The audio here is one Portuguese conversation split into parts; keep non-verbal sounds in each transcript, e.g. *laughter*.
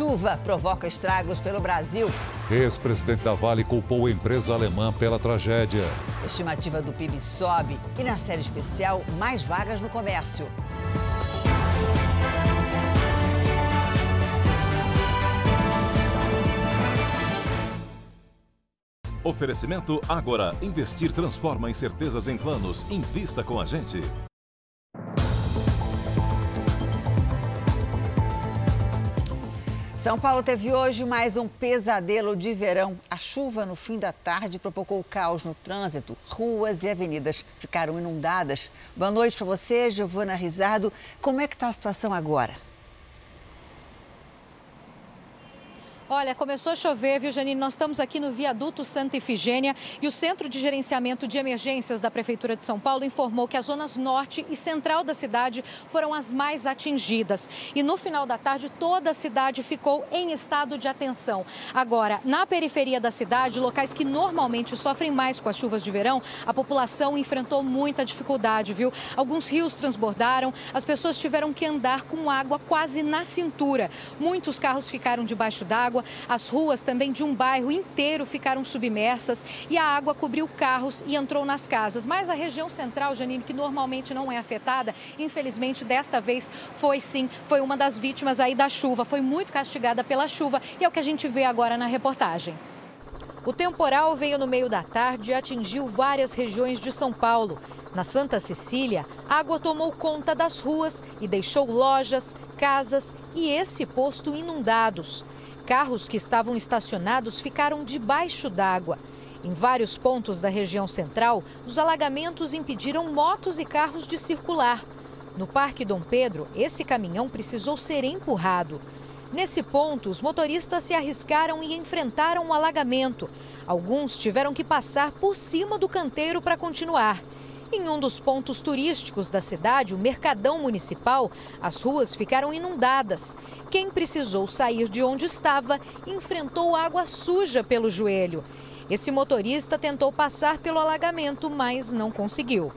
Chuva provoca estragos pelo Brasil. Ex-presidente da Vale culpou a empresa alemã pela tragédia. A estimativa do PIB sobe e na série especial, mais vagas no comércio. Oferecimento Agora. Investir transforma incertezas em planos. Invista com a gente. São Paulo teve hoje mais um pesadelo de verão. A chuva no fim da tarde provocou caos no trânsito. Ruas e avenidas ficaram inundadas. Boa noite para você, Giovana Rizardo. Como é que está a situação agora? Olha, começou a chover, viu, Janine? Nós estamos aqui no viaduto Santa Ifigênia e o Centro de Gerenciamento de Emergências da Prefeitura de São Paulo informou que as zonas norte e central da cidade foram as mais atingidas. E no final da tarde, toda a cidade ficou em estado de atenção. Agora, na periferia da cidade, locais que normalmente sofrem mais com as chuvas de verão, a população enfrentou muita dificuldade, viu? Alguns rios transbordaram, as pessoas tiveram que andar com água quase na cintura. Muitos carros ficaram debaixo d'água água. As ruas também de um bairro inteiro ficaram submersas e a água cobriu carros e entrou nas casas. Mas a região central, Janine, que normalmente não é afetada, infelizmente desta vez foi sim, foi uma das vítimas aí da chuva. Foi muito castigada pela chuva e é o que a gente vê agora na reportagem. O temporal veio no meio da tarde e atingiu várias regiões de São Paulo. Na Santa Cecília, a água tomou conta das ruas e deixou lojas, casas e esse posto inundados. Carros que estavam estacionados ficaram debaixo d'água. Em vários pontos da região central, os alagamentos impediram motos e carros de circular. No Parque Dom Pedro, esse caminhão precisou ser empurrado. Nesse ponto, os motoristas se arriscaram e enfrentaram o um alagamento. Alguns tiveram que passar por cima do canteiro para continuar. Em um dos pontos turísticos da cidade, o Mercadão Municipal, as ruas ficaram inundadas. Quem precisou sair de onde estava enfrentou água suja pelo joelho. Esse motorista tentou passar pelo alagamento, mas não conseguiu.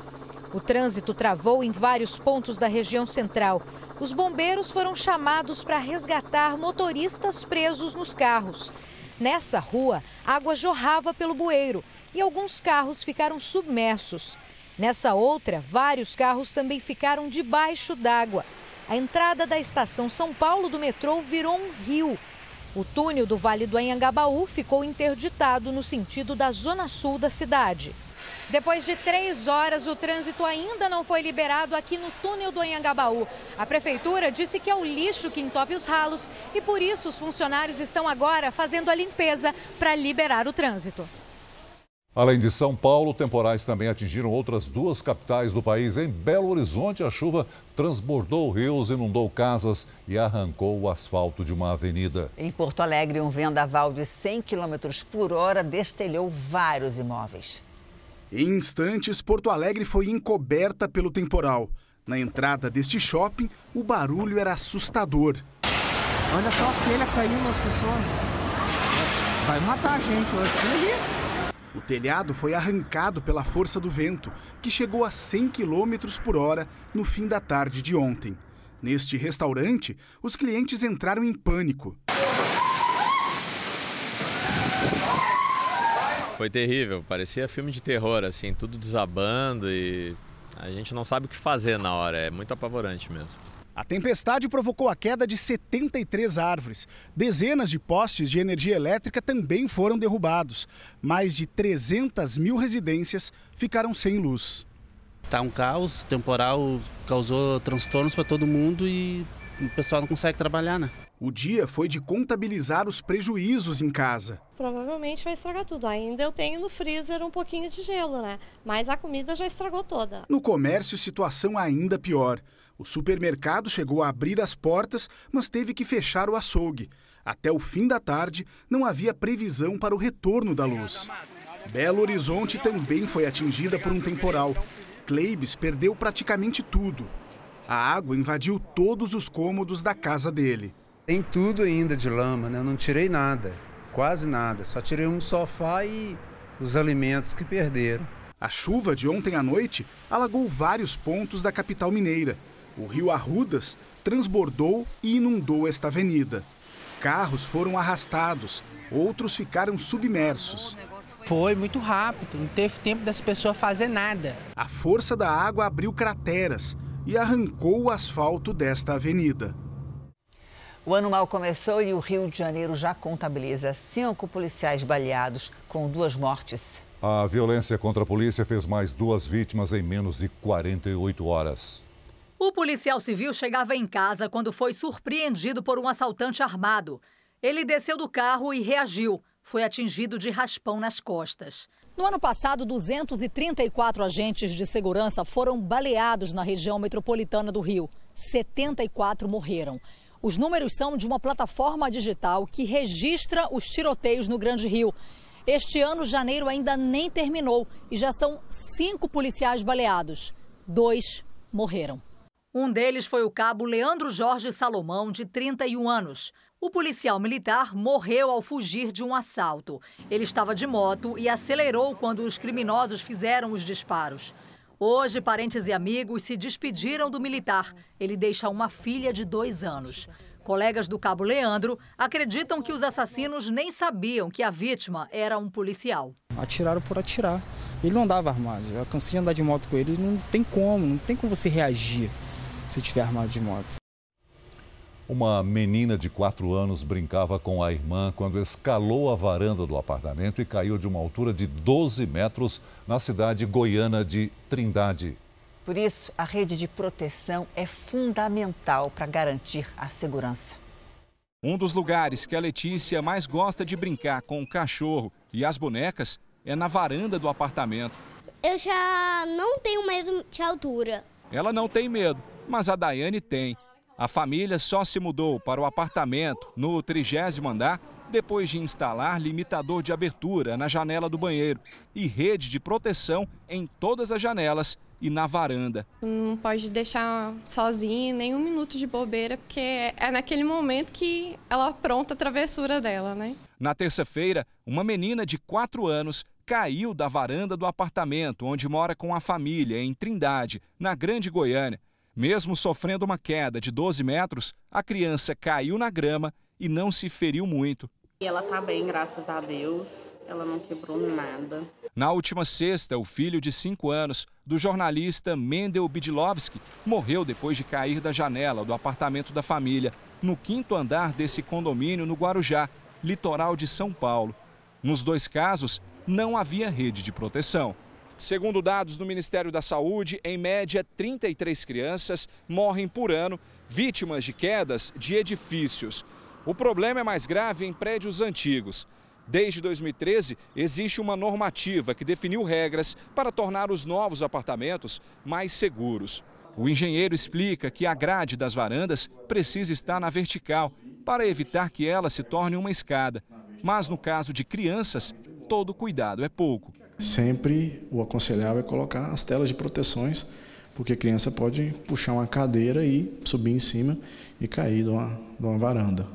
O trânsito travou em vários pontos da região central. Os bombeiros foram chamados para resgatar motoristas presos nos carros. Nessa rua, água jorrava pelo bueiro e alguns carros ficaram submersos. Nessa outra, vários carros também ficaram debaixo d'água. A entrada da estação São Paulo do metrô virou um rio. O túnel do Vale do Anhangabaú ficou interditado no sentido da zona sul da cidade. Depois de três horas, o trânsito ainda não foi liberado aqui no túnel do Anhangabaú. A prefeitura disse que é o lixo que entope os ralos e por isso os funcionários estão agora fazendo a limpeza para liberar o trânsito. Além de São Paulo, temporais também atingiram outras duas capitais do país. Em Belo Horizonte, a chuva transbordou rios, inundou casas e arrancou o asfalto de uma avenida. Em Porto Alegre, um vendaval de 100 km por hora destelhou vários imóveis. Em instantes, Porto Alegre foi encoberta pelo temporal. Na entrada deste shopping, o barulho era assustador. Olha só as telhas caindo nas pessoas. Vai matar a gente hoje. O telhado foi arrancado pela força do vento, que chegou a 100 km por hora no fim da tarde de ontem. Neste restaurante, os clientes entraram em pânico. Foi terrível, parecia filme de terror, assim, tudo desabando e a gente não sabe o que fazer na hora, é muito apavorante mesmo. A tempestade provocou a queda de 73 árvores. Dezenas de postes de energia elétrica também foram derrubados. Mais de 300 mil residências ficaram sem luz. Está um caos, temporal causou transtornos para todo mundo e o pessoal não consegue trabalhar, né? O dia foi de contabilizar os prejuízos em casa. Provavelmente vai estragar tudo. Ainda eu tenho no freezer um pouquinho de gelo, né? Mas a comida já estragou toda. No comércio, situação ainda pior. O supermercado chegou a abrir as portas, mas teve que fechar o açougue. Até o fim da tarde, não havia previsão para o retorno da luz. Belo Horizonte também foi atingida por um temporal. Cleibes perdeu praticamente tudo. A água invadiu todos os cômodos da casa dele. Tem tudo ainda de lama, né? Eu não tirei nada, quase nada. Só tirei um sofá e os alimentos que perderam. A chuva de ontem à noite alagou vários pontos da capital mineira. O rio Arrudas transbordou e inundou esta avenida. carros foram arrastados, outros ficaram submersos. Foi muito rápido, não teve tempo das pessoas fazer nada. A força da água abriu crateras e arrancou o asfalto desta avenida. O ano mal começou e o Rio de Janeiro já contabiliza cinco policiais baleados, com duas mortes. A violência contra a polícia fez mais duas vítimas em menos de 48 horas. O policial civil chegava em casa quando foi surpreendido por um assaltante armado. Ele desceu do carro e reagiu. Foi atingido de raspão nas costas. No ano passado, 234 agentes de segurança foram baleados na região metropolitana do Rio. 74 morreram. Os números são de uma plataforma digital que registra os tiroteios no Grande Rio. Este ano, janeiro ainda nem terminou e já são cinco policiais baleados. Dois morreram. Um deles foi o cabo Leandro Jorge Salomão, de 31 anos. O policial militar morreu ao fugir de um assalto. Ele estava de moto e acelerou quando os criminosos fizeram os disparos. Hoje, parentes e amigos se despediram do militar. Ele deixa uma filha de dois anos. Colegas do cabo Leandro acreditam que os assassinos nem sabiam que a vítima era um policial. Atiraram por atirar. Ele não andava armado. Eu cansei de andar de moto com ele, não tem como, não tem como você reagir se tiver armado de moto. Uma menina de 4 anos brincava com a irmã quando escalou a varanda do apartamento e caiu de uma altura de 12 metros na cidade goiana de Trindade. Por isso, a rede de proteção é fundamental para garantir a segurança. Um dos lugares que a Letícia mais gosta de brincar com o cachorro e as bonecas é na varanda do apartamento. Eu já não tenho medo de altura. Ela não tem medo, mas a Daiane tem. A família só se mudou para o apartamento no trigésimo andar depois de instalar limitador de abertura na janela do banheiro e rede de proteção em todas as janelas e na varanda. Não pode deixar sozinha nem um minuto de bobeira, porque é naquele momento que ela apronta a travessura dela, né? Na terça-feira, uma menina de 4 anos caiu da varanda do apartamento onde mora com a família, em Trindade, na Grande Goiânia. Mesmo sofrendo uma queda de 12 metros, a criança caiu na grama e não se feriu muito. Ela está bem, graças a Deus. Ela não quebrou nada. Na última sexta, o filho de 5 anos do jornalista Mendel Bidlovski morreu depois de cair da janela do apartamento da família, no quinto andar desse condomínio no Guarujá, litoral de São Paulo. Nos dois casos, não havia rede de proteção. Segundo dados do Ministério da Saúde, em média, 33 crianças morrem por ano vítimas de quedas de edifícios. O problema é mais grave em prédios antigos. Desde 2013, existe uma normativa que definiu regras para tornar os novos apartamentos mais seguros. O engenheiro explica que a grade das varandas precisa estar na vertical para evitar que ela se torne uma escada. Mas no caso de crianças, todo cuidado é pouco. Sempre o aconselhável é colocar as telas de proteções, porque a criança pode puxar uma cadeira e subir em cima e cair de uma, de uma varanda.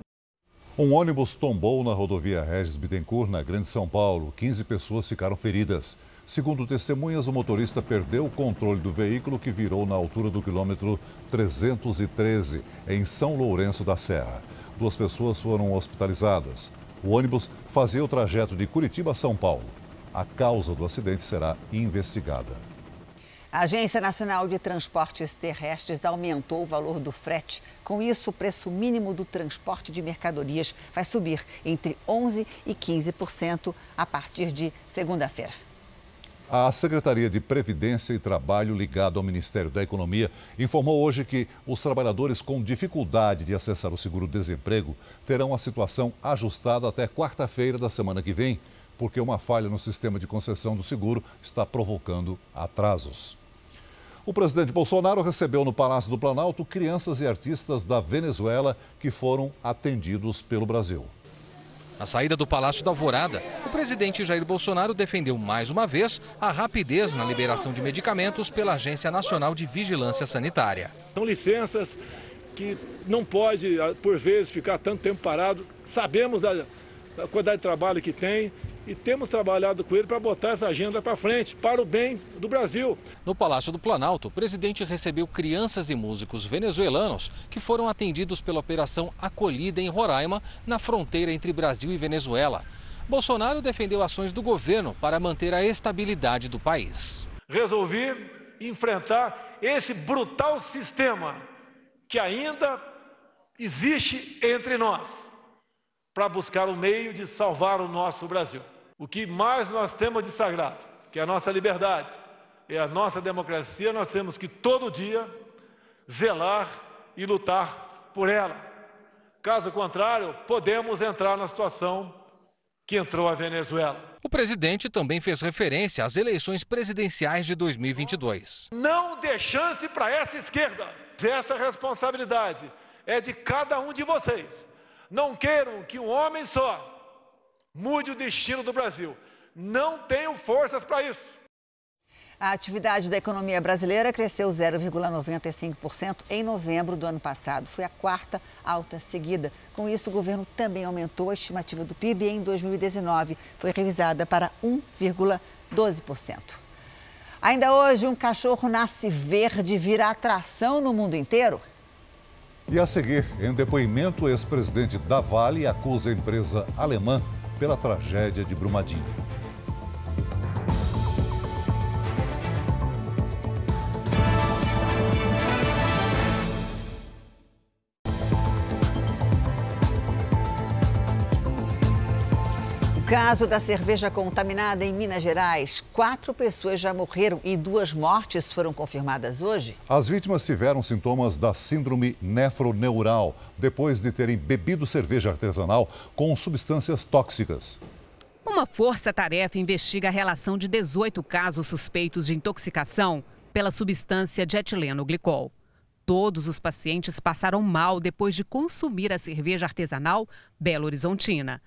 Um ônibus tombou na rodovia Regis Bittencourt, na Grande São Paulo. 15 pessoas ficaram feridas. Segundo testemunhas, o motorista perdeu o controle do veículo que virou na altura do quilômetro 313, em São Lourenço da Serra. Duas pessoas foram hospitalizadas. O ônibus fazia o trajeto de Curitiba a São Paulo. A causa do acidente será investigada. A Agência Nacional de Transportes Terrestres aumentou o valor do frete. Com isso, o preço mínimo do transporte de mercadorias vai subir entre 11% e 15% a partir de segunda-feira. A Secretaria de Previdência e Trabalho, ligada ao Ministério da Economia, informou hoje que os trabalhadores com dificuldade de acessar o seguro-desemprego terão a situação ajustada até quarta-feira da semana que vem porque uma falha no sistema de concessão do seguro está provocando atrasos. O presidente Bolsonaro recebeu no Palácio do Planalto crianças e artistas da Venezuela que foram atendidos pelo Brasil. Na saída do Palácio da Alvorada, o presidente Jair Bolsonaro defendeu mais uma vez a rapidez na liberação de medicamentos pela Agência Nacional de Vigilância Sanitária. São licenças que não pode, por vezes, ficar tanto tempo parado. Sabemos da, da quantidade de trabalho que tem e temos trabalhado com ele para botar essa agenda para frente, para o bem do Brasil. No Palácio do Planalto, o presidente recebeu crianças e músicos venezuelanos que foram atendidos pela Operação Acolhida em Roraima, na fronteira entre Brasil e Venezuela. Bolsonaro defendeu ações do governo para manter a estabilidade do país. Resolvi enfrentar esse brutal sistema que ainda existe entre nós para buscar o meio de salvar o nosso Brasil. O que mais nós temos de sagrado, que é a nossa liberdade, é a nossa democracia, nós temos que todo dia zelar e lutar por ela. Caso contrário, podemos entrar na situação que entrou a Venezuela. O presidente também fez referência às eleições presidenciais de 2022. Não dê chance para essa esquerda. Essa responsabilidade é de cada um de vocês. Não queiram que um homem só mude o destino do Brasil. Não tenho forças para isso. A atividade da economia brasileira cresceu 0,95% em novembro do ano passado. Foi a quarta alta seguida. Com isso, o governo também aumentou a estimativa do PIB em 2019. Foi revisada para 1,12%. Ainda hoje, um cachorro nasce verde e vira atração no mundo inteiro. E a seguir, em depoimento, o ex-presidente da Vale acusa a empresa alemã pela tragédia de Brumadinho. Caso da cerveja contaminada em Minas Gerais. Quatro pessoas já morreram e duas mortes foram confirmadas hoje. As vítimas tiveram sintomas da síndrome nefroneural depois de terem bebido cerveja artesanal com substâncias tóxicas. Uma força-tarefa investiga a relação de 18 casos suspeitos de intoxicação pela substância de etileno glicol. Todos os pacientes passaram mal depois de consumir a cerveja artesanal Belo Horizontina.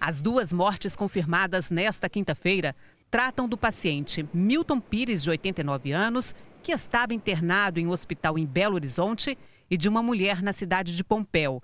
As duas mortes confirmadas nesta quinta-feira tratam do paciente Milton Pires, de 89 anos, que estava internado em um hospital em Belo Horizonte, e de uma mulher na cidade de Pompéu.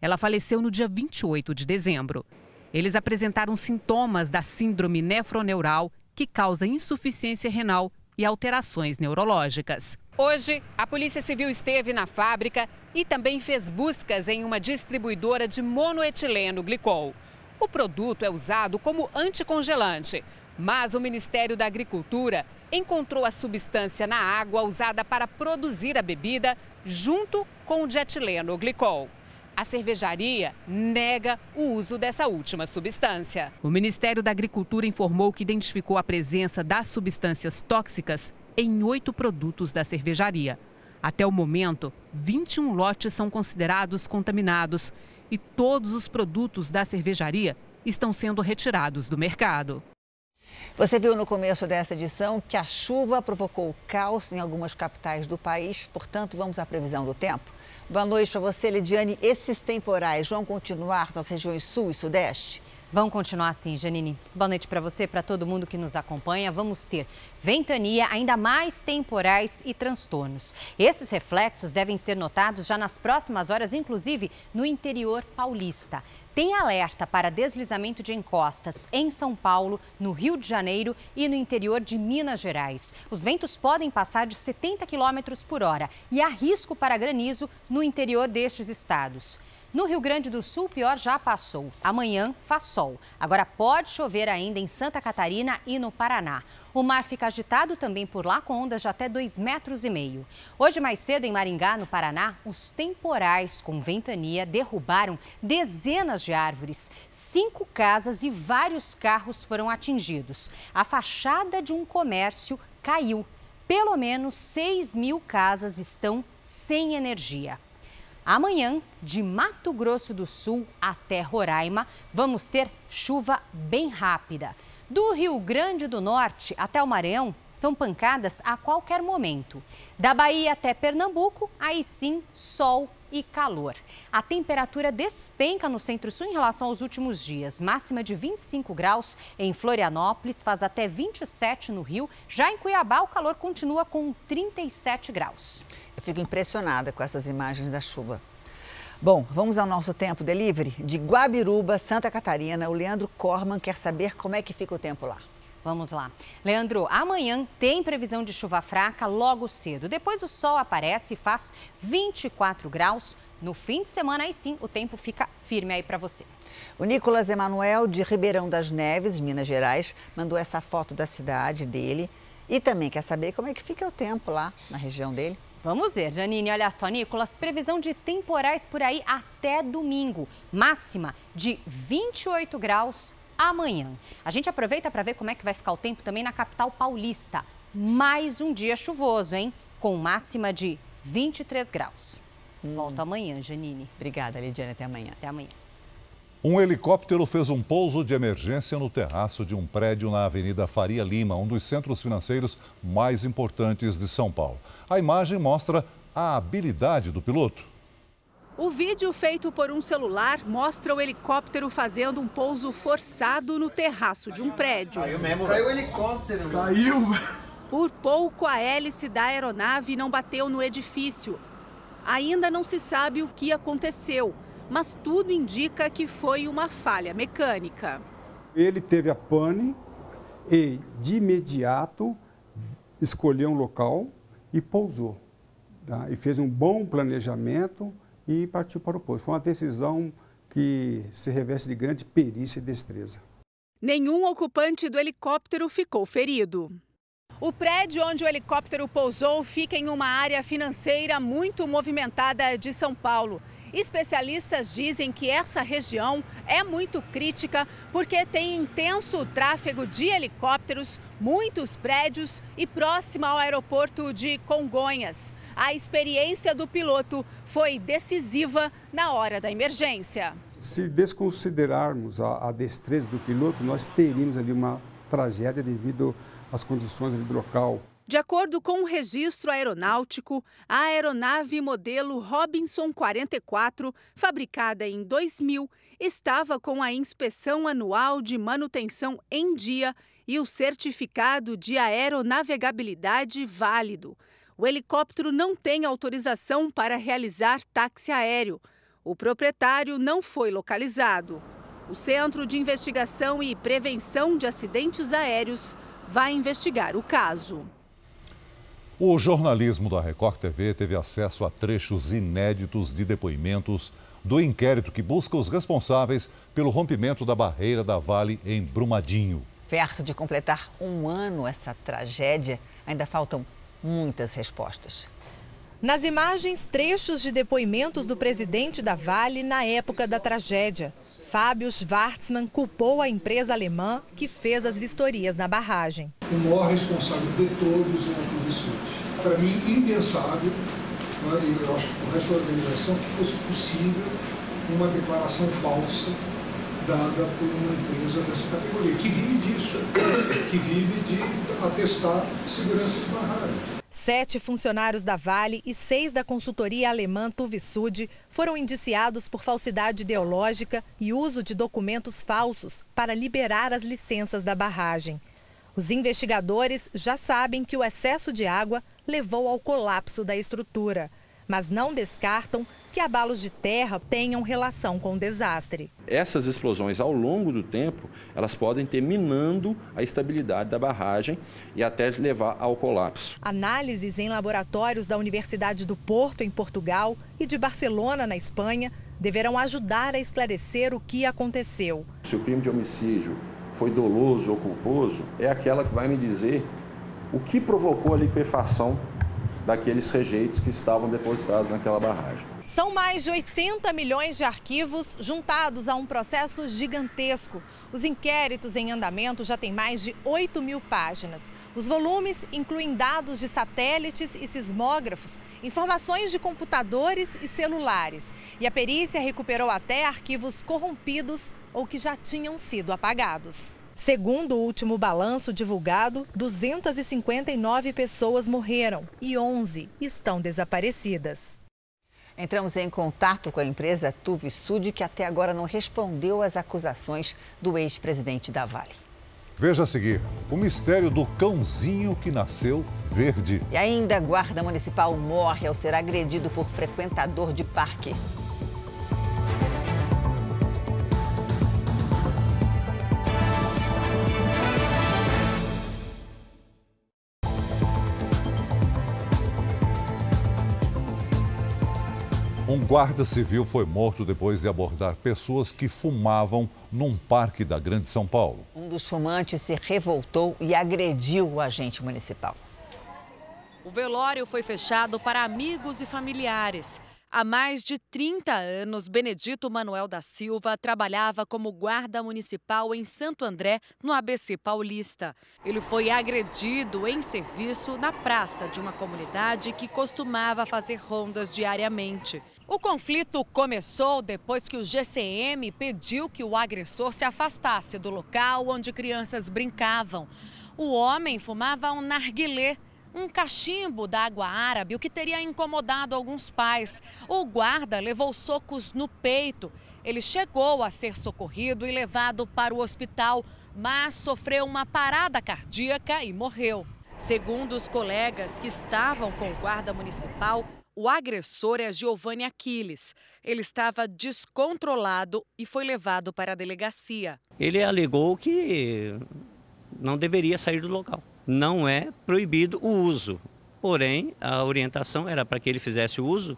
Ela faleceu no dia 28 de dezembro. Eles apresentaram sintomas da síndrome nefroneural, que causa insuficiência renal e alterações neurológicas. Hoje, a Polícia Civil esteve na fábrica e também fez buscas em uma distribuidora de monoetileno glicol. O produto é usado como anticongelante, mas o Ministério da Agricultura encontrou a substância na água usada para produzir a bebida junto com o de etileno glicol. A cervejaria nega o uso dessa última substância. O Ministério da Agricultura informou que identificou a presença das substâncias tóxicas em oito produtos da cervejaria. Até o momento, 21 lotes são considerados contaminados e todos os produtos da cervejaria estão sendo retirados do mercado. Você viu no começo dessa edição que a chuva provocou caos em algumas capitais do país, portanto, vamos à previsão do tempo. Boa noite para você, Lidiane. Esses temporais vão continuar nas regiões sul e sudeste? Vão continuar assim, Janine. Boa noite para você, para todo mundo que nos acompanha. Vamos ter ventania, ainda mais temporais e transtornos. Esses reflexos devem ser notados já nas próximas horas, inclusive no interior paulista. Tem alerta para deslizamento de encostas em São Paulo, no Rio de Janeiro e no interior de Minas Gerais. Os ventos podem passar de 70 km por hora e há risco para granizo no interior destes estados. No Rio Grande do Sul, pior já passou. Amanhã faz sol. Agora pode chover ainda em Santa Catarina e no Paraná. O mar fica agitado também por lá, com ondas de até 2,5 metros. e meio. Hoje, mais cedo, em Maringá, no Paraná, os temporais com ventania derrubaram dezenas de árvores. Cinco casas e vários carros foram atingidos. A fachada de um comércio caiu. Pelo menos 6 mil casas estão sem energia. Amanhã, de Mato Grosso do Sul até Roraima, vamos ter chuva bem rápida. Do Rio Grande do Norte até o Maranhão, são pancadas a qualquer momento. Da Bahia até Pernambuco, aí sim, sol e calor. A temperatura despenca no centro-sul em relação aos últimos dias. Máxima de 25 graus em Florianópolis, faz até 27 no Rio. Já em Cuiabá, o calor continua com 37 graus. Eu fico impressionada com essas imagens da chuva. Bom, vamos ao nosso tempo delivery. De Guabiruba, Santa Catarina, o Leandro Corman quer saber como é que fica o tempo lá. Vamos lá. Leandro, amanhã tem previsão de chuva fraca logo cedo. Depois o sol aparece e faz 24 graus. No fim de semana, aí sim, o tempo fica firme aí para você. O Nicolas Emanuel, de Ribeirão das Neves, Minas Gerais, mandou essa foto da cidade dele e também quer saber como é que fica o tempo lá na região dele. Vamos ver, Janine. Olha só, Nicolas, previsão de temporais por aí até domingo. Máxima de 28 graus amanhã. A gente aproveita para ver como é que vai ficar o tempo também na capital paulista. Mais um dia chuvoso, hein? Com máxima de 23 graus. Hum. Volto amanhã, Janine. Obrigada, Lidiane. Até amanhã. Até amanhã. Um helicóptero fez um pouso de emergência no terraço de um prédio na Avenida Faria Lima, um dos centros financeiros mais importantes de São Paulo. A imagem mostra a habilidade do piloto. O vídeo feito por um celular mostra o helicóptero fazendo um pouso forçado no terraço de um prédio. Caiu mesmo. Caiu o helicóptero. Caiu. Por pouco a hélice da aeronave não bateu no edifício. Ainda não se sabe o que aconteceu mas tudo indica que foi uma falha mecânica. Ele teve a pane e, de imediato, escolheu um local e pousou. Tá? E fez um bom planejamento e partiu para o pouso. Foi uma decisão que se reveste de grande perícia e destreza. Nenhum ocupante do helicóptero ficou ferido. O prédio onde o helicóptero pousou fica em uma área financeira muito movimentada de São Paulo. Especialistas dizem que essa região é muito crítica porque tem intenso tráfego de helicópteros, muitos prédios e próxima ao aeroporto de Congonhas. A experiência do piloto foi decisiva na hora da emergência. Se desconsiderarmos a, a destreza do piloto, nós teríamos ali uma tragédia devido às condições do local. De acordo com o registro aeronáutico, a aeronave modelo Robinson 44, fabricada em 2000, estava com a inspeção anual de manutenção em dia e o certificado de aeronavegabilidade válido. O helicóptero não tem autorização para realizar táxi aéreo. O proprietário não foi localizado. O Centro de Investigação e Prevenção de Acidentes Aéreos vai investigar o caso. O jornalismo da Record TV teve acesso a trechos inéditos de depoimentos do inquérito que busca os responsáveis pelo rompimento da barreira da Vale em Brumadinho. Perto de completar um ano essa tragédia, ainda faltam muitas respostas. Nas imagens, trechos de depoimentos do presidente da Vale na época da tragédia. Fábio Schwartzmann culpou a empresa alemã que fez as vistorias na barragem. O maior responsável de todos é a Tuvissuti. Para mim, impensável, né, e eu acho que o resto da organização, que fosse possível uma declaração falsa dada por uma empresa dessa categoria, que vive disso, que vive de atestar segurança de barragem. Sete funcionários da Vale e seis da consultoria alemã Tuvisud foram indiciados por falsidade ideológica e uso de documentos falsos para liberar as licenças da barragem. Os investigadores já sabem que o excesso de água levou ao colapso da estrutura, mas não descartam que abalos de terra tenham relação com o desastre. Essas explosões ao longo do tempo, elas podem ter minando a estabilidade da barragem e até levar ao colapso. Análises em laboratórios da Universidade do Porto, em Portugal, e de Barcelona, na Espanha, deverão ajudar a esclarecer o que aconteceu. Se o crime de homicídio foi doloso ou culposo, é aquela que vai me dizer o que provocou a liquefação daqueles rejeitos que estavam depositados naquela barragem. São mais de 80 milhões de arquivos juntados a um processo gigantesco. Os inquéritos em andamento já têm mais de 8 mil páginas. Os volumes incluem dados de satélites e sismógrafos, informações de computadores e celulares. E a perícia recuperou até arquivos corrompidos ou que já tinham sido apagados. Segundo o último balanço divulgado, 259 pessoas morreram e 11 estão desaparecidas. Entramos em contato com a empresa Tuvisud, que até agora não respondeu às acusações do ex-presidente da Vale. Veja a seguir, o mistério do cãozinho que nasceu verde. E ainda a guarda municipal morre ao ser agredido por frequentador de parque. Um guarda civil foi morto depois de abordar pessoas que fumavam num parque da Grande São Paulo. Um dos fumantes se revoltou e agrediu o agente municipal. O velório foi fechado para amigos e familiares. Há mais de 30 anos, Benedito Manuel da Silva trabalhava como guarda municipal em Santo André, no ABC Paulista. Ele foi agredido em serviço na praça de uma comunidade que costumava fazer rondas diariamente. O conflito começou depois que o GCM pediu que o agressor se afastasse do local onde crianças brincavam. O homem fumava um narguilé um cachimbo da água árabe, o que teria incomodado alguns pais. O guarda levou socos no peito. Ele chegou a ser socorrido e levado para o hospital, mas sofreu uma parada cardíaca e morreu. Segundo os colegas que estavam com o guarda municipal, o agressor é Giovanni Aquiles. Ele estava descontrolado e foi levado para a delegacia. Ele alegou que não deveria sair do local não é proibido o uso. Porém, a orientação era para que ele fizesse o uso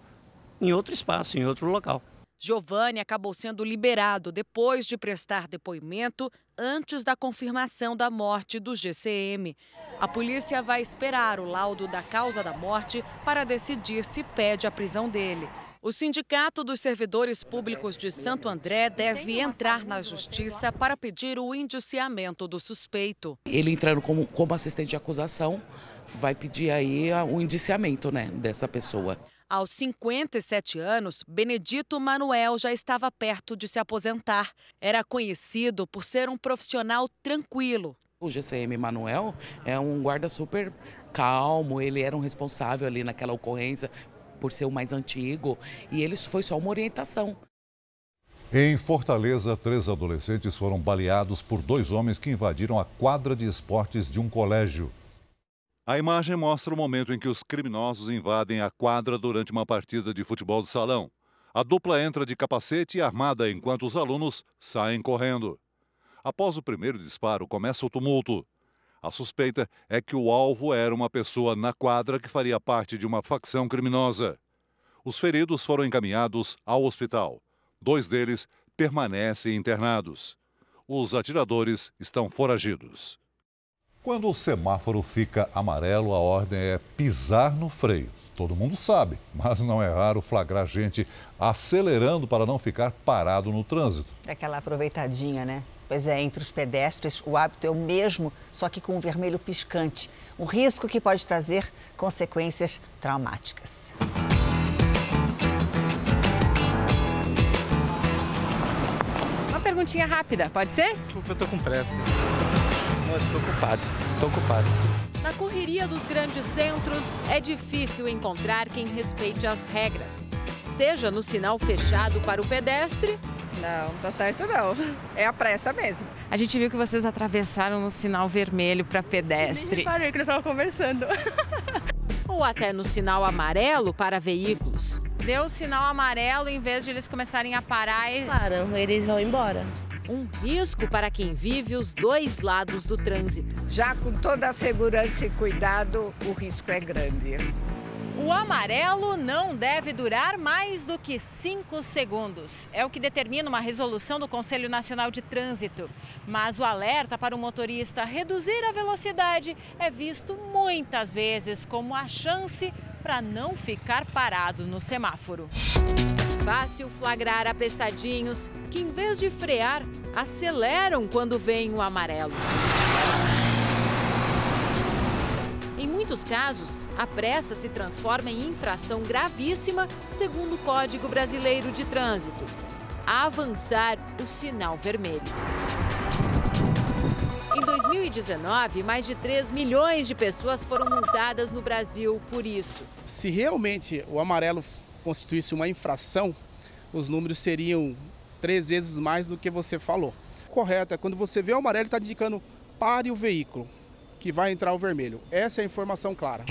em outro espaço, em outro local. Giovanni acabou sendo liberado depois de prestar depoimento antes da confirmação da morte do GCM. A polícia vai esperar o laudo da causa da morte para decidir se pede a prisão dele. O Sindicato dos Servidores Públicos de Santo André deve entrar na justiça para pedir o indiciamento do suspeito. Ele entrando como, como assistente de acusação, vai pedir aí o indiciamento né, dessa pessoa. Aos 57 anos, Benedito Manuel já estava perto de se aposentar. Era conhecido por ser um profissional tranquilo. O GCM Manuel é um guarda super calmo, ele era um responsável ali naquela ocorrência por ser o mais antigo, e ele foi só uma orientação. Em Fortaleza, três adolescentes foram baleados por dois homens que invadiram a quadra de esportes de um colégio. A imagem mostra o momento em que os criminosos invadem a quadra durante uma partida de futebol de salão. A dupla entra de capacete e armada enquanto os alunos saem correndo. Após o primeiro disparo, começa o tumulto. A suspeita é que o alvo era uma pessoa na quadra que faria parte de uma facção criminosa. Os feridos foram encaminhados ao hospital. Dois deles permanecem internados. Os atiradores estão foragidos. Quando o semáforo fica amarelo, a ordem é pisar no freio. Todo mundo sabe, mas não é raro flagrar gente acelerando para não ficar parado no trânsito. É aquela aproveitadinha, né? Pois é, entre os pedestres o hábito é o mesmo, só que com um vermelho piscante. Um risco que pode trazer consequências traumáticas. Uma perguntinha rápida, pode ser? Eu tô com pressa. Nossa, tô ocupado. Tô ocupado. Na correria dos grandes centros, é difícil encontrar quem respeite as regras. Seja no sinal fechado para o pedestre não, não tá certo não. *laughs* É a pressa mesmo. A gente viu que vocês atravessaram no sinal vermelho para pedestre. Nem reparei que eles estavam conversando. *laughs* Ou até no sinal amarelo para veículos. Deu o sinal amarelo em vez de eles começarem a parar e... Param, eles vão embora. Um risco para quem vive os dois lados do trânsito. Já com toda a segurança e cuidado, o risco é grande. O amarelo não deve durar mais do que cinco segundos. É o que determina uma resolução do Conselho Nacional de Trânsito. Mas o alerta para o motorista reduzir a velocidade é visto muitas vezes como a chance para não ficar parado no semáforo. Fácil flagrar apressadinhos que, em vez de frear, aceleram quando vem o amarelo. Em muitos casos, a pressa se transforma em infração gravíssima, segundo o Código Brasileiro de Trânsito. Avançar o sinal vermelho. Em 2019, mais de 3 milhões de pessoas foram multadas no Brasil por isso. Se realmente o amarelo constituísse uma infração, os números seriam três vezes mais do que você falou. Correto é quando você vê o amarelo, está indicando pare o veículo que vai entrar o vermelho. Essa é a informação clara.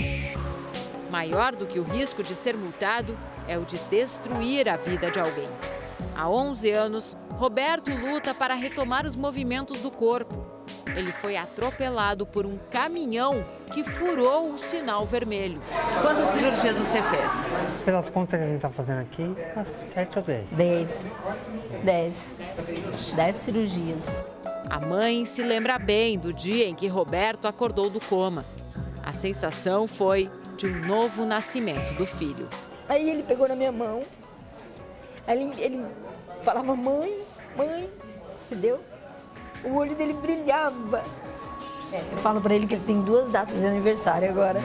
Maior do que o risco de ser multado é o de destruir a vida de alguém. Há 11 anos, Roberto luta para retomar os movimentos do corpo. Ele foi atropelado por um caminhão que furou o sinal vermelho. Quantas cirurgias você fez? Pelas contas que a gente está fazendo aqui, umas sete ou dez. Dez. Dez. Dez cirurgias. A mãe se lembra bem do dia em que Roberto acordou do coma. A sensação foi de um novo nascimento do filho. Aí ele pegou na minha mão, aí ele, ele falava mãe, mãe, entendeu? O olho dele brilhava. Eu falo para ele que ele tem duas datas de aniversário agora.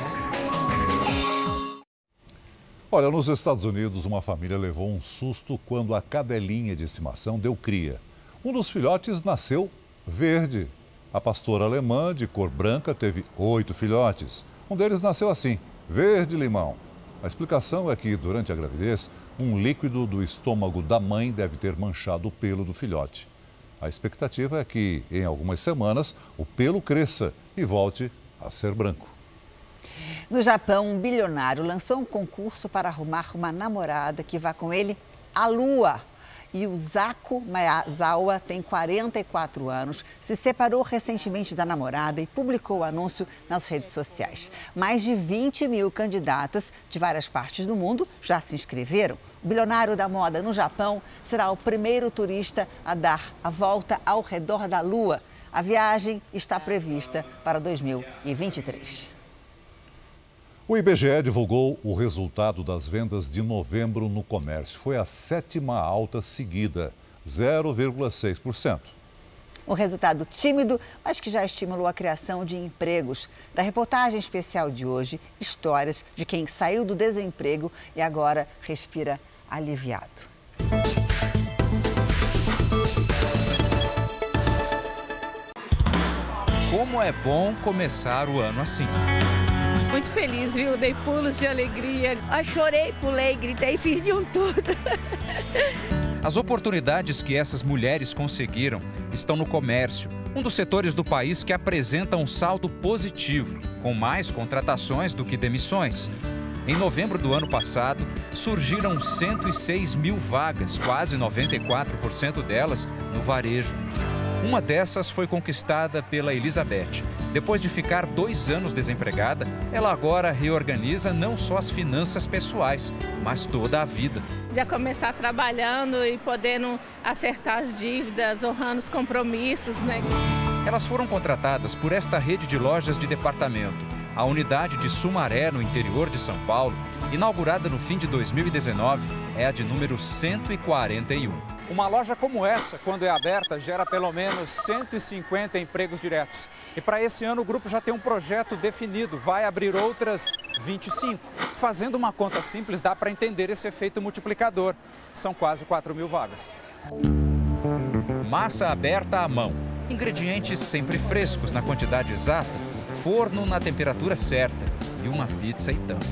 Olha, nos Estados Unidos, uma família levou um susto quando a cadelinha de estimação deu cria. Um dos filhotes nasceu verde. A pastora alemã, de cor branca, teve oito filhotes. Um deles nasceu assim, verde-limão. A explicação é que, durante a gravidez, um líquido do estômago da mãe deve ter manchado o pelo do filhote. A expectativa é que, em algumas semanas, o pelo cresça e volte a ser branco. No Japão, um bilionário lançou um concurso para arrumar uma namorada que vá com ele à Lua. E o Zaku Maezawa tem 44 anos, se separou recentemente da namorada e publicou o anúncio nas redes sociais. Mais de 20 mil candidatas de várias partes do mundo já se inscreveram. O bilionário da moda no Japão será o primeiro turista a dar a volta ao redor da Lua. A viagem está prevista para 2023. O IBGE divulgou o resultado das vendas de novembro no comércio. Foi a sétima alta seguida, 0,6%. Um resultado tímido, mas que já estimulou a criação de empregos. Da reportagem especial de hoje, histórias de quem saiu do desemprego e agora respira aliviado. Como é bom começar o ano assim. Muito feliz, viu? Dei pulos de alegria. Ah, chorei, pulei, gritei, fiz de um tudo. As oportunidades que essas mulheres conseguiram estão no comércio, um dos setores do país que apresenta um saldo positivo, com mais contratações do que demissões. Em novembro do ano passado, surgiram 106 mil vagas, quase 94% delas no varejo. Uma dessas foi conquistada pela Elizabeth. Depois de ficar dois anos desempregada, ela agora reorganiza não só as finanças pessoais, mas toda a vida. Já começar trabalhando e podendo acertar as dívidas, honrando os compromissos, né? Elas foram contratadas por esta rede de lojas de departamento a unidade de Sumaré, no interior de São Paulo, inaugurada no fim de 2019, é a de número 141. Uma loja como essa, quando é aberta, gera pelo menos 150 empregos diretos. E para esse ano o grupo já tem um projeto definido, vai abrir outras 25. Fazendo uma conta simples, dá para entender esse efeito multiplicador. São quase 4 mil vagas. Massa aberta à mão. Ingredientes sempre frescos na quantidade exata forno na temperatura certa e uma pizza e tanto.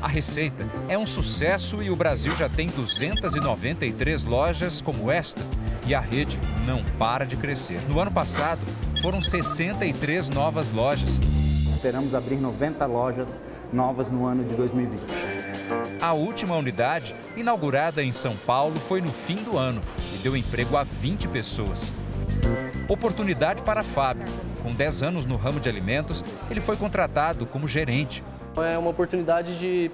A receita é um sucesso e o Brasil já tem 293 lojas como esta. E a rede não para de crescer. No ano passado, foram 63 novas lojas. Esperamos abrir 90 lojas novas no ano de 2020. A última unidade, inaugurada em São Paulo, foi no fim do ano e deu emprego a 20 pessoas. Oportunidade para Fábio, com 10 anos no ramo de alimentos, ele foi contratado como gerente. É uma oportunidade de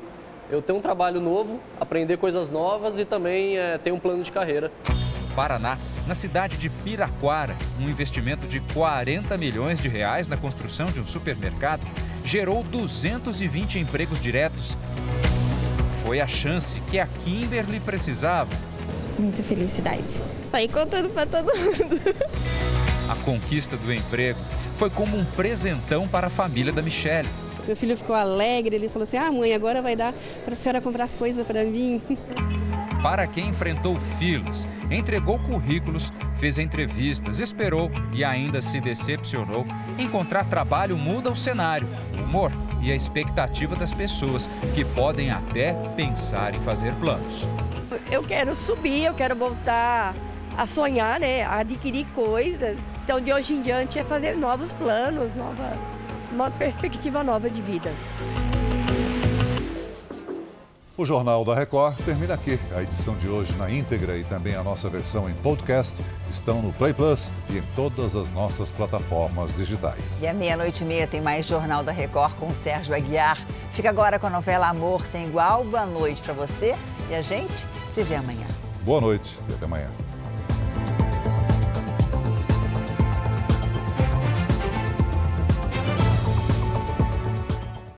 eu ter um trabalho novo, aprender coisas novas e também é, ter um plano de carreira. Paraná, na cidade de Piraquara, um investimento de 40 milhões de reais na construção de um supermercado gerou 220 empregos diretos. Foi a chance que a Kimberly precisava. Muita felicidade. Saí contando para todo mundo. *laughs* A conquista do emprego foi como um presentão para a família da Michelle. Meu filho ficou alegre, ele falou assim: Ah, mãe, agora vai dar para a senhora comprar as coisas para mim. *laughs* Para quem enfrentou filas, entregou currículos, fez entrevistas, esperou e ainda se decepcionou, encontrar trabalho muda o cenário, o humor e a expectativa das pessoas, que podem até pensar em fazer planos. Eu quero subir, eu quero voltar a sonhar, né, a adquirir coisas. Então, de hoje em diante, é fazer novos planos, nova, uma perspectiva nova de vida. O Jornal da Record termina aqui. A edição de hoje na íntegra e também a nossa versão em podcast estão no Play Plus e em todas as nossas plataformas digitais. E à meia-noite e meia tem mais Jornal da Record com o Sérgio Aguiar. Fica agora com a novela Amor Sem Igual. Boa noite para você e a gente se vê amanhã. Boa noite e até amanhã.